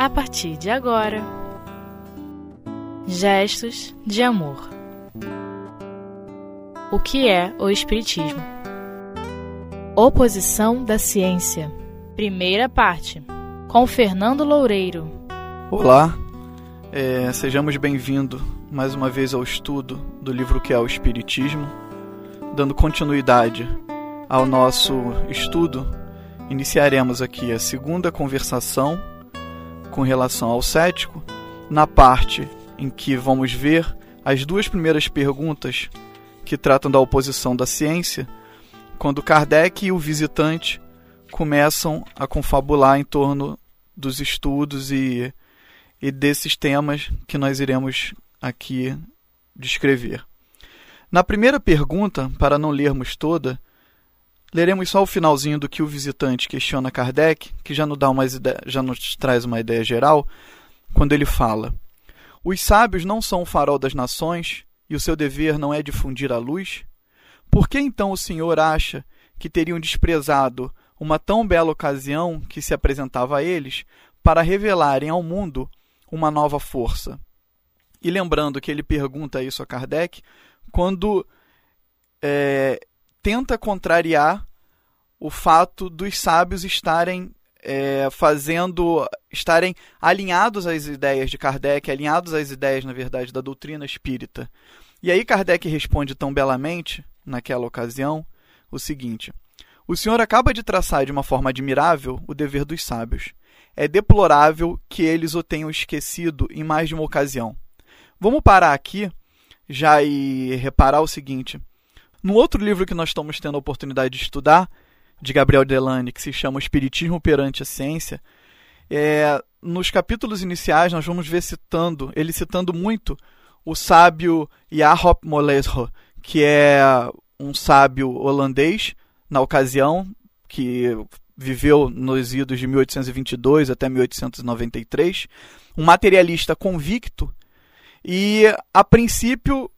a partir de agora. Gestos de amor. O que é o Espiritismo? Oposição da ciência. Primeira parte. Com Fernando Loureiro. Olá, é, sejamos bem-vindos mais uma vez ao estudo do livro que é o Espiritismo, dando continuidade ao nosso estudo. Iniciaremos aqui a segunda conversação com relação ao cético, na parte em que vamos ver as duas primeiras perguntas que tratam da oposição da ciência, quando Kardec e o visitante começam a confabular em torno dos estudos e, e desses temas que nós iremos aqui descrever. Na primeira pergunta, para não lermos toda, Leremos só o finalzinho do que o visitante questiona Kardec, que já nos, dá uma ideia, já nos traz uma ideia geral, quando ele fala: Os sábios não são o farol das nações e o seu dever não é difundir a luz? Por que então o senhor acha que teriam desprezado uma tão bela ocasião que se apresentava a eles para revelarem ao mundo uma nova força? E lembrando que ele pergunta isso a Kardec quando é, tenta contrariar o fato dos sábios estarem é, fazendo, estarem alinhados às ideias de Kardec, alinhados às ideias, na verdade, da doutrina espírita. E aí Kardec responde tão belamente, naquela ocasião, o seguinte: O senhor acaba de traçar de uma forma admirável o dever dos sábios. É deplorável que eles o tenham esquecido em mais de uma ocasião. Vamos parar aqui já e reparar o seguinte: no outro livro que nós estamos tendo a oportunidade de estudar, de Gabriel Delane, que se chama O Espiritismo perante a Ciência, é, nos capítulos iniciais nós vamos ver citando, ele citando muito o sábio Jaap Molesro, que é um sábio holandês na ocasião, que viveu nos idos de 1822 até 1893, um materialista convicto e, a princípio,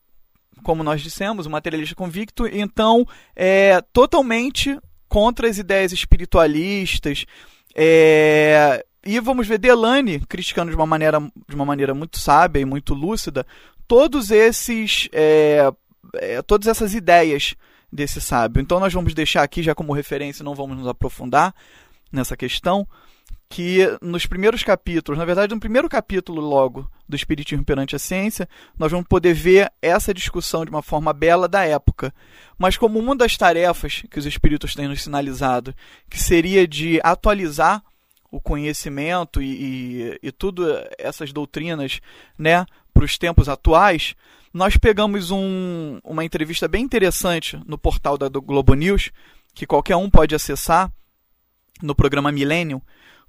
como nós dissemos, um materialista convicto, então é totalmente contra as ideias espiritualistas. É, e vamos ver Delane criticando de uma maneira, de uma maneira muito sábia e muito lúcida todos esses é, é, todas essas ideias desse sábio. Então nós vamos deixar aqui já como referência, não vamos nos aprofundar nessa questão, que nos primeiros capítulos, na verdade, no primeiro capítulo logo do Espiritismo perante a Ciência, nós vamos poder ver essa discussão de uma forma bela da época. Mas como uma das tarefas que os espíritos têm nos sinalizado, que seria de atualizar o conhecimento e, e, e tudo essas doutrinas né, para os tempos atuais, nós pegamos um, uma entrevista bem interessante no portal da, Globo News, que qualquer um pode acessar, no programa Millennium,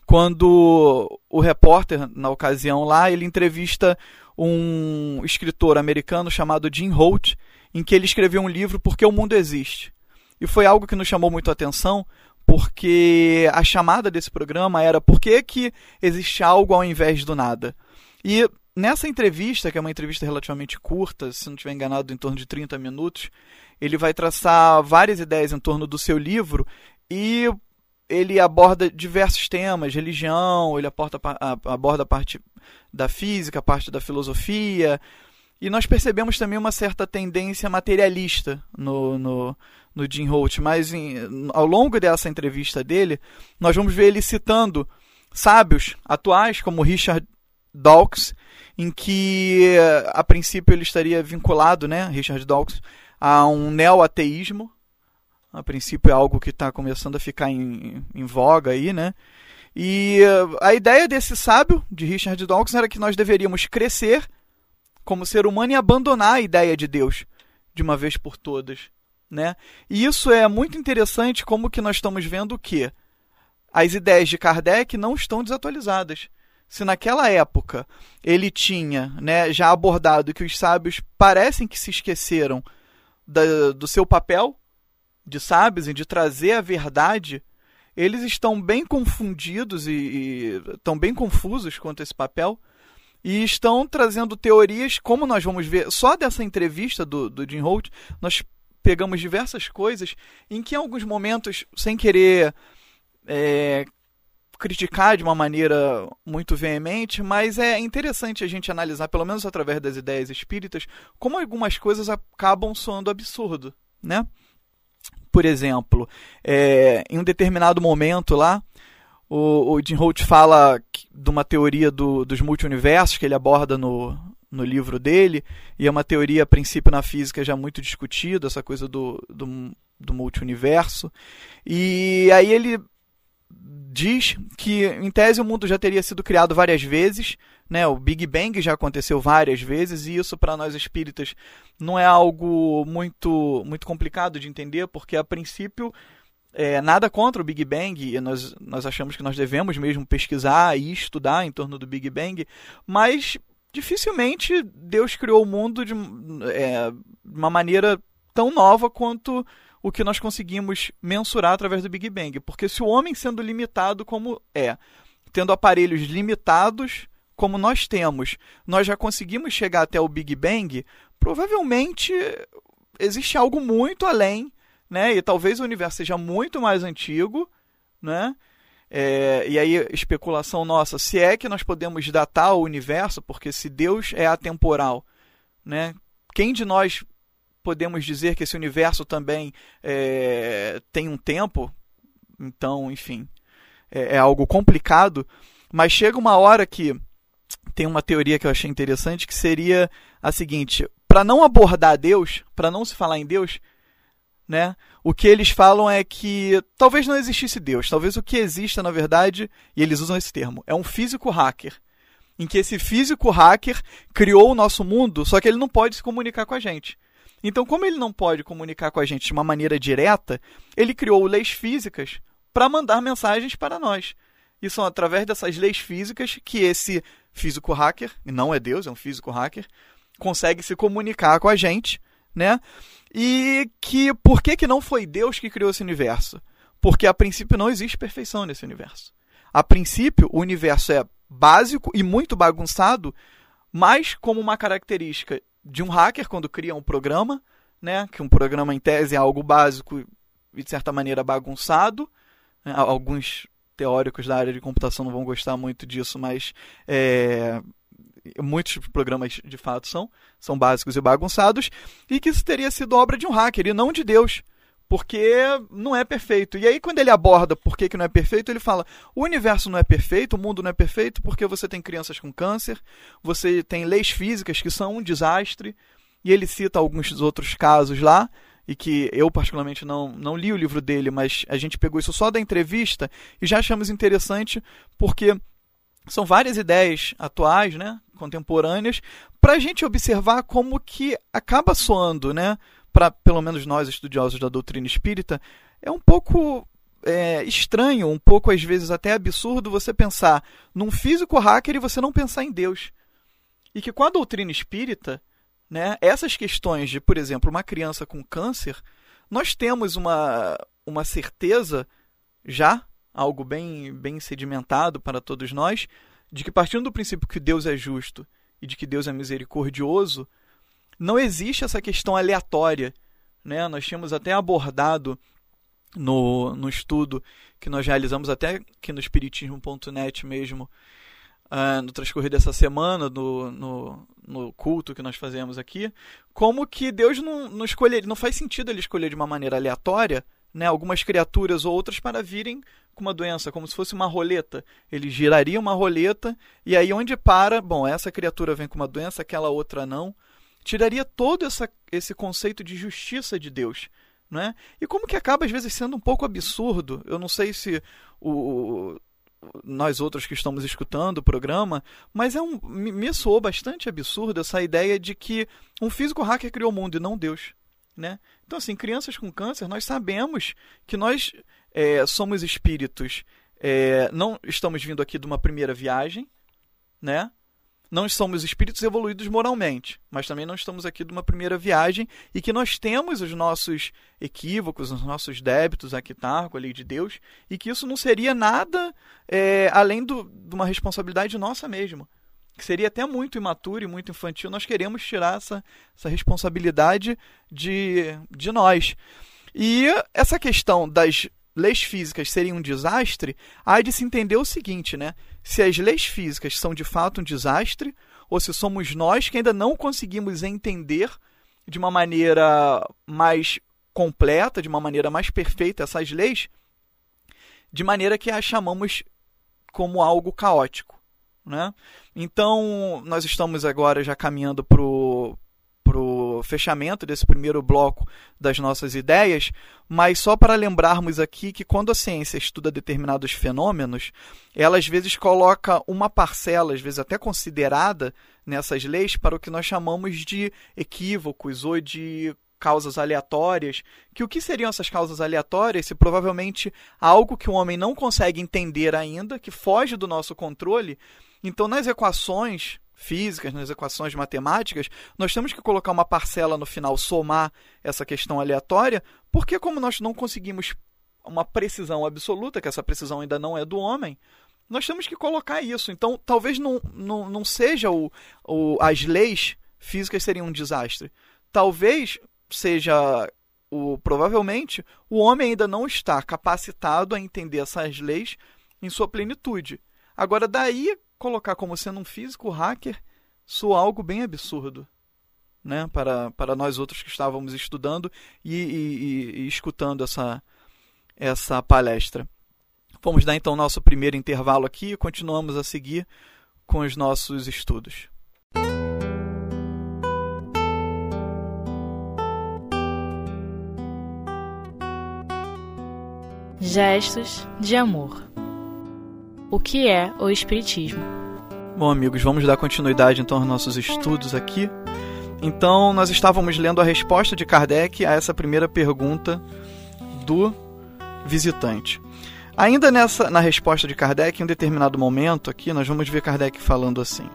quando o repórter, na ocasião lá, ele entrevista um escritor americano chamado Jim Holt, em que ele escreveu um livro Porque o Mundo Existe. E foi algo que nos chamou muito a atenção, porque a chamada desse programa era Por que, que existe algo ao invés do nada? E nessa entrevista, que é uma entrevista relativamente curta, se não estiver enganado, em torno de 30 minutos, ele vai traçar várias ideias em torno do seu livro e ele aborda diversos temas, religião, ele aborda, aborda a parte da física, a parte da filosofia, e nós percebemos também uma certa tendência materialista no, no, no Jim Holt, mas em, ao longo dessa entrevista dele, nós vamos ver ele citando sábios atuais como Richard Dawkins, em que a princípio ele estaria vinculado, né, Richard Dawkins, a um neo-ateísmo, a princípio é algo que está começando a ficar em, em voga aí, né? E uh, a ideia desse sábio, de Richard Dawkins, era que nós deveríamos crescer como ser humano e abandonar a ideia de Deus de uma vez por todas, né? E isso é muito interessante como que nós estamos vendo que as ideias de Kardec não estão desatualizadas. Se naquela época ele tinha né, já abordado que os sábios parecem que se esqueceram da, do seu papel de e de trazer a verdade, eles estão bem confundidos e, e estão bem confusos quanto a esse papel e estão trazendo teorias, como nós vamos ver só dessa entrevista do, do Jim Holt, nós pegamos diversas coisas em que em alguns momentos, sem querer é, criticar de uma maneira muito veemente, mas é interessante a gente analisar, pelo menos através das ideias espíritas, como algumas coisas acabam soando absurdo, né? Por exemplo, é, em um determinado momento lá, o, o Jim Holt fala de uma teoria do, dos multiversos que ele aborda no, no livro dele, e é uma teoria, a princípio, na física já muito discutida, essa coisa do, do, do multiverso. E aí ele diz que, em tese, o mundo já teria sido criado várias vezes, né? O Big Bang já aconteceu várias vezes, e isso para nós espíritas não é algo muito, muito complicado de entender, porque a princípio é, nada contra o Big Bang, e nós, nós achamos que nós devemos mesmo pesquisar e estudar em torno do Big Bang, mas dificilmente Deus criou o mundo de, é, uma maneira tão nova quanto o que nós conseguimos mensurar através do Big Bang. Porque se o homem sendo limitado como é, tendo aparelhos limitados como nós temos, nós já conseguimos chegar até o Big Bang, provavelmente existe algo muito além, né? E talvez o universo seja muito mais antigo, né? É, e aí, especulação nossa, se é que nós podemos datar o universo, porque se Deus é atemporal, né? Quem de nós podemos dizer que esse universo também é, tem um tempo, então, enfim, é, é, algo complicado, mas chega uma hora que tem uma teoria que eu achei interessante que seria a seguinte: para não abordar Deus, para não se falar em Deus, né? O que eles falam é que talvez não existisse Deus, talvez o que exista na verdade, e eles usam esse termo, é um físico hacker, em que esse físico hacker criou o nosso mundo, só que ele não pode se comunicar com a gente. Então, como ele não pode comunicar com a gente de uma maneira direta, ele criou leis físicas para mandar mensagens para nós. E são através dessas leis físicas que esse físico hacker, não é Deus, é um físico hacker, consegue se comunicar com a gente, né? E que por que, que não foi Deus que criou esse universo? Porque a princípio não existe perfeição nesse universo. A princípio, o universo é básico e muito bagunçado, mas como uma característica de um hacker quando cria um programa, né? Que um programa em tese é algo básico e de certa maneira bagunçado. Né? Alguns teóricos da área de computação não vão gostar muito disso, mas é, muitos programas de fato são, são básicos e bagunçados, e que isso teria sido obra de um hacker e não de Deus porque não é perfeito. E aí, quando ele aborda por que, que não é perfeito, ele fala: o universo não é perfeito, o mundo não é perfeito, porque você tem crianças com câncer, você tem leis físicas que são um desastre, e ele cita alguns outros casos lá, e que eu, particularmente, não, não li o livro dele, mas a gente pegou isso só da entrevista e já achamos interessante, porque são várias ideias atuais, né, contemporâneas, para a gente observar como que acaba soando, né? para pelo menos nós estudiosos da doutrina espírita, é um pouco é, estranho, um pouco às vezes até absurdo você pensar num físico hacker e você não pensar em Deus. E que com a doutrina espírita, né, essas questões de, por exemplo, uma criança com câncer, nós temos uma, uma certeza já, algo bem, bem sedimentado para todos nós, de que partindo do princípio que Deus é justo e de que Deus é misericordioso, não existe essa questão aleatória. Né? Nós tínhamos até abordado no, no estudo que nós realizamos até aqui no Espiritismo.net mesmo, uh, no transcorrer dessa semana, no, no, no, culto que nós fazemos aqui, como que Deus não, não escolher, não faz sentido ele escolher de uma maneira aleatória né, algumas criaturas ou outras para virem com uma doença, como se fosse uma roleta. Ele giraria uma roleta e aí onde para, bom, essa criatura vem com uma doença, aquela outra não tiraria todo essa, esse conceito de justiça de Deus. Não é? E como que acaba às vezes sendo um pouco absurdo, eu não sei se o, nós outros que estamos escutando o programa, mas é um, me soou bastante absurdo essa ideia de que um físico hacker criou o mundo e não Deus. Né? Então, assim, crianças com câncer, nós sabemos que nós é, somos espíritos, é, não estamos vindo aqui de uma primeira viagem, né? Não somos espíritos evoluídos moralmente, mas também não estamos aqui de uma primeira viagem e que nós temos os nossos equívocos, os nossos débitos a quitar com a lei de Deus e que isso não seria nada é, além do, de uma responsabilidade nossa mesmo. Que seria até muito imaturo e muito infantil. Nós queremos tirar essa, essa responsabilidade de, de nós. E essa questão das leis físicas serem um desastre, há de se entender o seguinte, né? Se as leis físicas são de fato um desastre, ou se somos nós que ainda não conseguimos entender de uma maneira mais completa, de uma maneira mais perfeita essas leis, de maneira que as chamamos como algo caótico. Né? Então, nós estamos agora já caminhando para o fechamento desse primeiro bloco das nossas ideias, mas só para lembrarmos aqui que quando a ciência estuda determinados fenômenos, ela às vezes coloca uma parcela, às vezes até considerada nessas leis, para o que nós chamamos de equívocos ou de causas aleatórias, que o que seriam essas causas aleatórias se provavelmente algo que o homem não consegue entender ainda, que foge do nosso controle. Então, nas equações físicas, nas equações matemáticas, nós temos que colocar uma parcela no final, somar essa questão aleatória, porque como nós não conseguimos uma precisão absoluta, que essa precisão ainda não é do homem, nós temos que colocar isso. Então, talvez não, não, não seja o, o, as leis físicas seriam um desastre. Talvez seja o provavelmente o homem ainda não está capacitado a entender essas leis em sua plenitude. Agora daí colocar como sendo um físico hacker soa algo bem absurdo. Né, para, para nós outros que estávamos estudando e, e, e, escutando essa, essa palestra. Vamos dar então nosso primeiro intervalo aqui e continuamos a seguir com os nossos estudos. Gestos de amor. O que é o Espiritismo? Bom, amigos, vamos dar continuidade então aos nossos estudos aqui. Então, nós estávamos lendo a resposta de Kardec a essa primeira pergunta do visitante. Ainda nessa na resposta de Kardec, em um determinado momento aqui, nós vamos ver Kardec falando assim: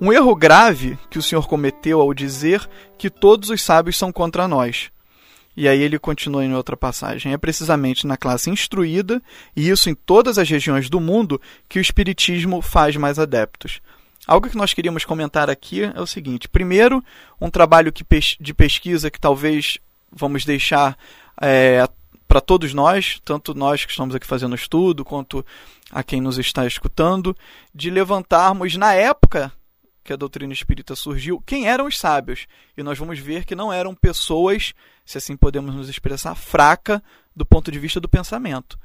Um erro grave que o senhor cometeu ao dizer que todos os sábios são contra nós. E aí ele continua em outra passagem. É precisamente na classe instruída, e isso em todas as regiões do mundo, que o Espiritismo faz mais adeptos. Algo que nós queríamos comentar aqui é o seguinte: primeiro, um trabalho que, de pesquisa que talvez vamos deixar é, para todos nós, tanto nós que estamos aqui fazendo estudo, quanto a quem nos está escutando, de levantarmos na época que a doutrina espírita surgiu, quem eram os sábios. E nós vamos ver que não eram pessoas, se assim podemos nos expressar, fraca do ponto de vista do pensamento.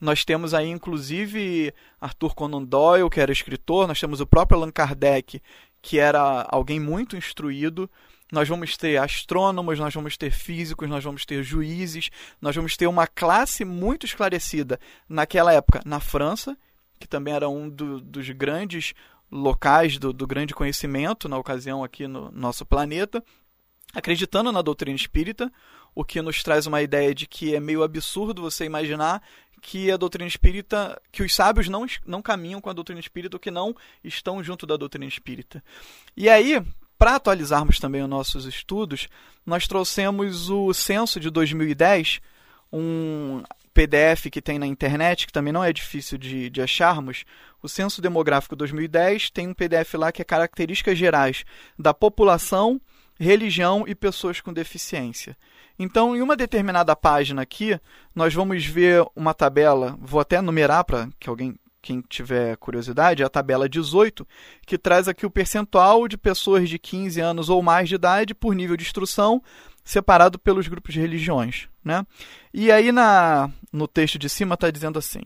Nós temos aí, inclusive, Arthur Conan Doyle, que era escritor, nós temos o próprio Allan Kardec, que era alguém muito instruído. Nós vamos ter astrônomos, nós vamos ter físicos, nós vamos ter juízes, nós vamos ter uma classe muito esclarecida naquela época na França, que também era um do, dos grandes locais do, do grande conhecimento, na ocasião aqui no nosso planeta, acreditando na doutrina espírita, o que nos traz uma ideia de que é meio absurdo você imaginar que a doutrina espírita, que os sábios não, não caminham com a doutrina espírita ou que não estão junto da doutrina espírita. E aí, para atualizarmos também os nossos estudos, nós trouxemos o censo de 2010, um PDF que tem na internet, que também não é difícil de, de acharmos, o Censo Demográfico 2010 tem um PDF lá que é características gerais da população, religião e pessoas com deficiência. Então, em uma determinada página aqui, nós vamos ver uma tabela, vou até numerar para que alguém quem tiver curiosidade, é a tabela 18, que traz aqui o percentual de pessoas de 15 anos ou mais de idade por nível de instrução, separado pelos grupos de religiões. Né? E aí na, no texto de cima está dizendo assim: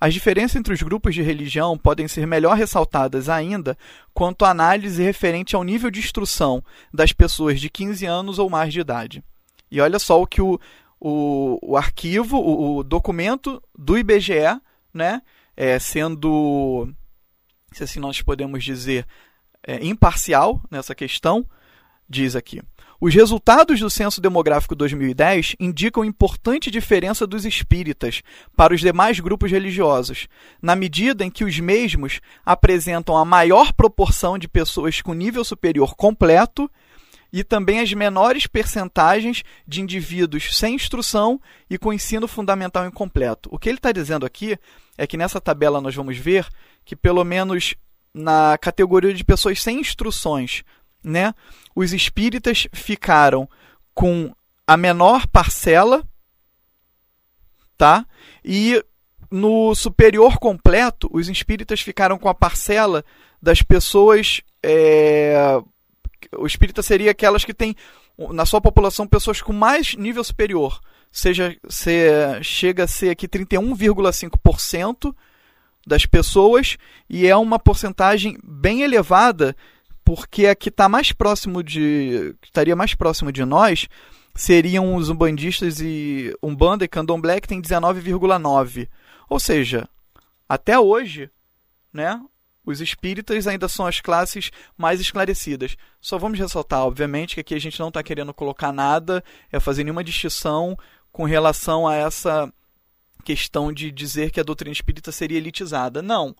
as diferenças entre os grupos de religião podem ser melhor ressaltadas ainda quanto à análise referente ao nível de instrução das pessoas de 15 anos ou mais de idade. E olha só o que o, o, o arquivo, o, o, documento do IBGE, né, é, sendo, se assim nós podemos dizer, é, imparcial nessa questão, diz aqui. Os resultados do Censo Demográfico 2010 indicam importante diferença dos espíritas para os demais grupos religiosos, na medida em que os mesmos apresentam a maior proporção de pessoas com nível superior completo e também as menores percentagens de indivíduos sem instrução e com ensino fundamental incompleto. O que ele está dizendo aqui é que nessa tabela nós vamos ver que, pelo menos na categoria de pessoas sem instruções, né, os espíritas ficaram com a menor parcela tá? E no superior completo, os espíritas ficaram com a parcela das pessoas. É... O espírita seria aquelas que têm na sua população pessoas com mais nível superior. Seja, se, chega a ser aqui 31,5% das pessoas e é uma porcentagem bem elevada porque a que está mais próximo de estaria mais próximo de nós seriam os umbandistas e umbanda e candomblé que tem 19,9 ou seja até hoje né os espíritas ainda são as classes mais esclarecidas. Só vamos ressaltar, obviamente, que aqui a gente não está querendo colocar nada, é fazer nenhuma distinção com relação a essa questão de dizer que a doutrina espírita seria elitizada. Não.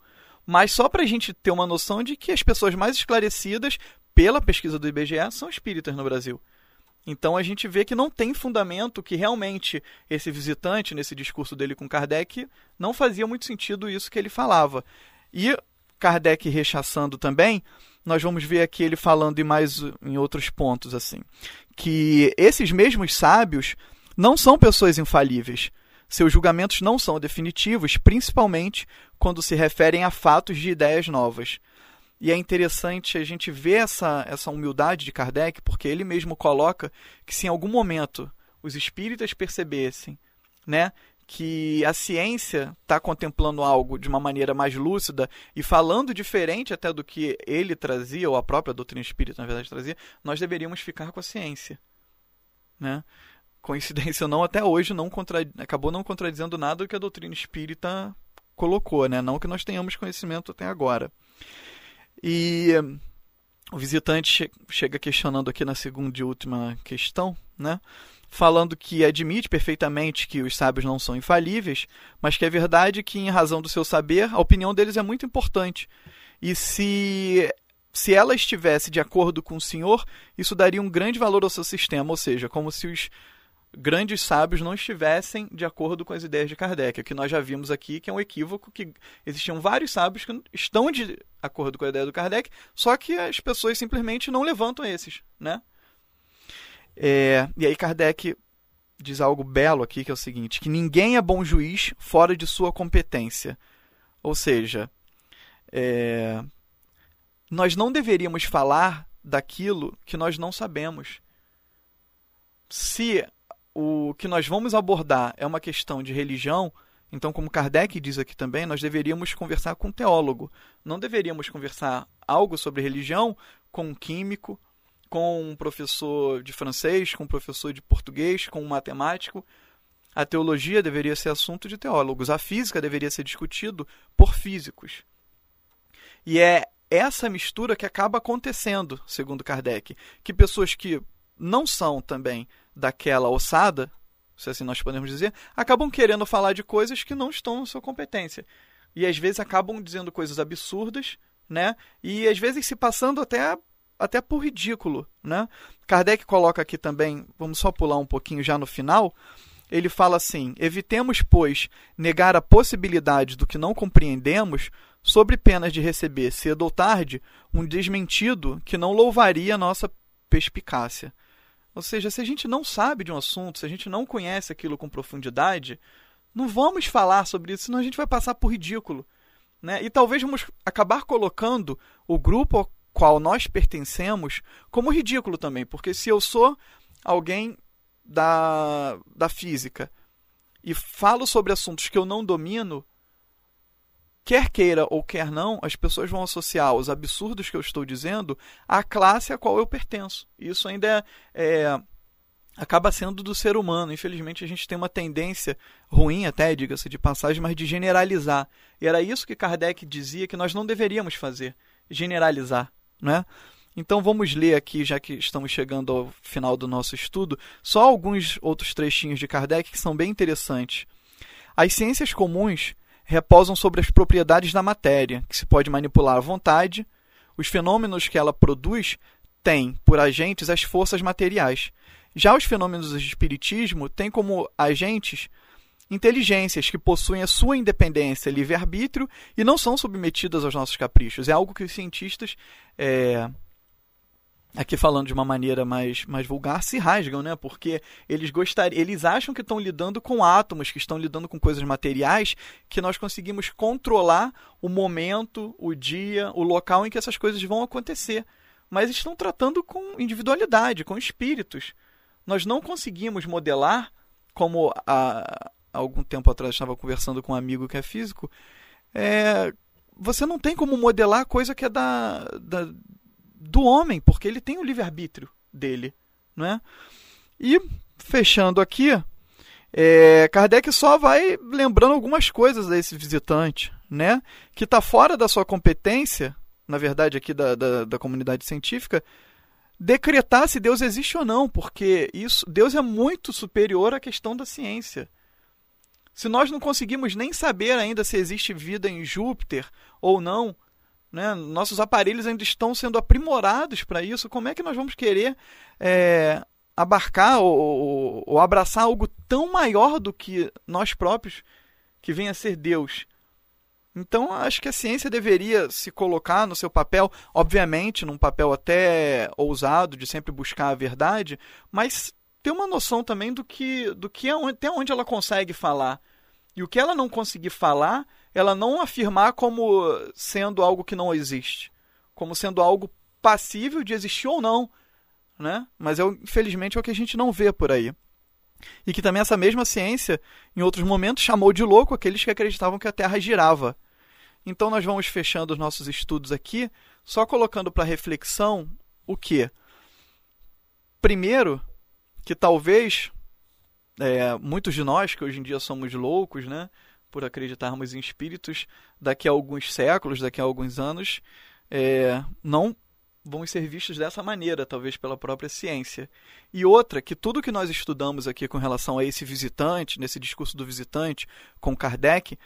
Mas só para a gente ter uma noção de que as pessoas mais esclarecidas, pela pesquisa do IBGE, são espíritas no Brasil. Então a gente vê que não tem fundamento que realmente esse visitante, nesse discurso dele com Kardec, não fazia muito sentido isso que ele falava. E Kardec rechaçando também, nós vamos ver aqui ele falando em mais em outros pontos assim, que esses mesmos sábios não são pessoas infalíveis. Seus julgamentos não são definitivos, principalmente quando se referem a fatos de ideias novas. E é interessante a gente ver essa, essa humildade de Kardec, porque ele mesmo coloca que se em algum momento os espíritas percebessem né, que a ciência está contemplando algo de uma maneira mais lúcida e falando diferente até do que ele trazia, ou a própria doutrina espírita, na verdade, trazia, nós deveríamos ficar com a ciência. Né? Coincidência ou não, até hoje não acabou não contradizendo nada que a doutrina espírita colocou, né? Não que nós tenhamos conhecimento até agora. E o visitante chega questionando aqui na segunda e última questão, né? Falando que admite perfeitamente que os sábios não são infalíveis, mas que é verdade que, em razão do seu saber, a opinião deles é muito importante. E se se ela estivesse de acordo com o senhor, isso daria um grande valor ao seu sistema, ou seja, como se os grandes sábios não estivessem de acordo com as ideias de Kardec, o que nós já vimos aqui, que é um equívoco, que existiam vários sábios que estão de acordo com a ideia do Kardec, só que as pessoas simplesmente não levantam esses, né? É, e aí Kardec diz algo belo aqui, que é o seguinte, que ninguém é bom juiz fora de sua competência. Ou seja, é, nós não deveríamos falar daquilo que nós não sabemos. Se o que nós vamos abordar é uma questão de religião, então, como Kardec diz aqui também, nós deveríamos conversar com um teólogo. Não deveríamos conversar algo sobre religião com um químico, com um professor de francês, com um professor de português, com um matemático. A teologia deveria ser assunto de teólogos. A física deveria ser discutido por físicos. E é essa mistura que acaba acontecendo, segundo Kardec, que pessoas que não são também daquela ossada, se assim nós podemos dizer, acabam querendo falar de coisas que não estão na sua competência. E às vezes acabam dizendo coisas absurdas, né? E às vezes se passando até até por ridículo, né? Kardec coloca aqui também, vamos só pular um pouquinho já no final, ele fala assim: evitemos, pois, negar a possibilidade do que não compreendemos, sobre pena de receber, cedo ou tarde, um desmentido que não louvaria a nossa perspicácia. Ou seja, se a gente não sabe de um assunto, se a gente não conhece aquilo com profundidade, não vamos falar sobre isso, senão a gente vai passar por ridículo. Né? E talvez vamos acabar colocando o grupo ao qual nós pertencemos como ridículo também, porque se eu sou alguém da, da física e falo sobre assuntos que eu não domino, quer queira ou quer não, as pessoas vão associar os absurdos que eu estou dizendo à classe a qual eu pertenço. Isso ainda é, é, acaba sendo do ser humano. Infelizmente, a gente tem uma tendência ruim, até, diga-se de passagem, mas de generalizar. E era isso que Kardec dizia que nós não deveríamos fazer: generalizar. Né? Então vamos ler aqui, já que estamos chegando ao final do nosso estudo, só alguns outros trechinhos de Kardec que são bem interessantes. As ciências comuns repousam sobre as propriedades da matéria, que se pode manipular à vontade. Os fenômenos que ela produz têm, por agentes, as forças materiais. Já os fenômenos do espiritismo têm como agentes inteligências que possuem a sua independência, livre-arbítrio e não são submetidas aos nossos caprichos. É algo que os cientistas é, aqui falando de uma maneira mais, mais vulgar, se rasgam, né? Porque eles gostariam, eles acham que estão lidando com átomos, que estão lidando com coisas materiais, que nós conseguimos controlar o momento, o dia, o local em que essas coisas vão acontecer. Mas estão tratando com individualidade, com espíritos. Nós não conseguimos modelar, como há, algum tempo atrás estava conversando com um amigo que é físico, é, você não tem como modelar coisa que é da, da do homem, porque ele tem o livre-arbítrio dele. Não é? E, fechando aqui, é, Kardec só vai lembrando algumas coisas a esse visitante, né? que está fora da sua competência, na verdade, aqui da, da, da comunidade científica, decretar se Deus existe ou não, porque isso Deus é muito superior à questão da ciência. Se nós não conseguimos nem saber ainda se existe vida em Júpiter ou não, né? Nossos aparelhos ainda estão sendo aprimorados para isso. Como é que nós vamos querer é, abarcar ou, ou, ou, abraçar algo tão maior do que nós próprios, que venha a ser Deus? Então, acho que a ciência deveria se colocar no seu papel, obviamente, num papel até ousado de sempre buscar a verdade, mas ter uma noção também do que, do que é até onde ela consegue falar. E o que ela não conseguir falar, ela não afirmar como sendo algo que não existe, como sendo algo passível de existir ou não, né? Mas é, infelizmente é o que a gente não vê por aí. E que também essa mesma ciência, em outros momentos, chamou de louco aqueles que acreditavam que a Terra girava. Então nós vamos fechando os nossos estudos aqui, só colocando para reflexão o que? Primeiro, que talvez é, muitos de nós, que hoje em dia somos loucos, né? Por acreditarmos em espíritos, daqui a alguns séculos, daqui a alguns anos, é, não vão ser vistos dessa maneira, talvez pela própria ciência. E outra, que tudo que nós estudamos aqui com relação a esse visitante, nesse discurso do visitante, com Kardec,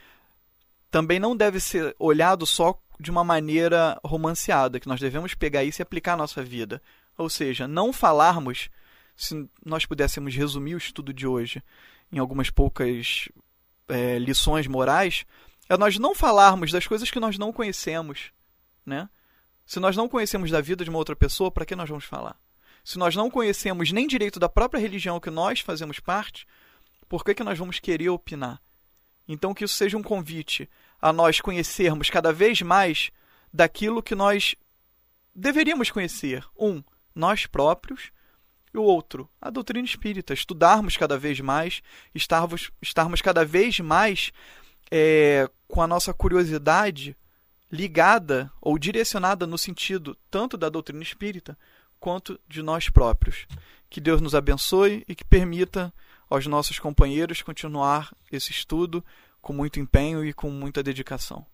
também não deve ser olhado só de uma maneira romanceada, que nós devemos pegar isso e aplicar à nossa vida. Ou seja, não falarmos, se nós pudéssemos resumir o estudo de hoje em algumas poucas é, lições morais é nós não falarmos das coisas que nós não conhecemos, né? Se nós não conhecemos da vida de uma outra pessoa, para que nós vamos falar? Se nós não conhecemos nem direito da própria religião que nós fazemos parte, por que, que nós vamos querer opinar? Então, que isso seja um convite a nós conhecermos cada vez mais daquilo que nós deveríamos conhecer. Um, nós próprios, e o outro, a doutrina espírita. Estudarmos cada vez mais, estarmos, estarmos cada vez mais é, com a nossa curiosidade ligada ou direcionada no sentido tanto da doutrina espírita quanto de nós próprios. Que Deus nos abençoe e que permita aos nossos companheiros continuar esse estudo com muito empenho e com muita dedicação.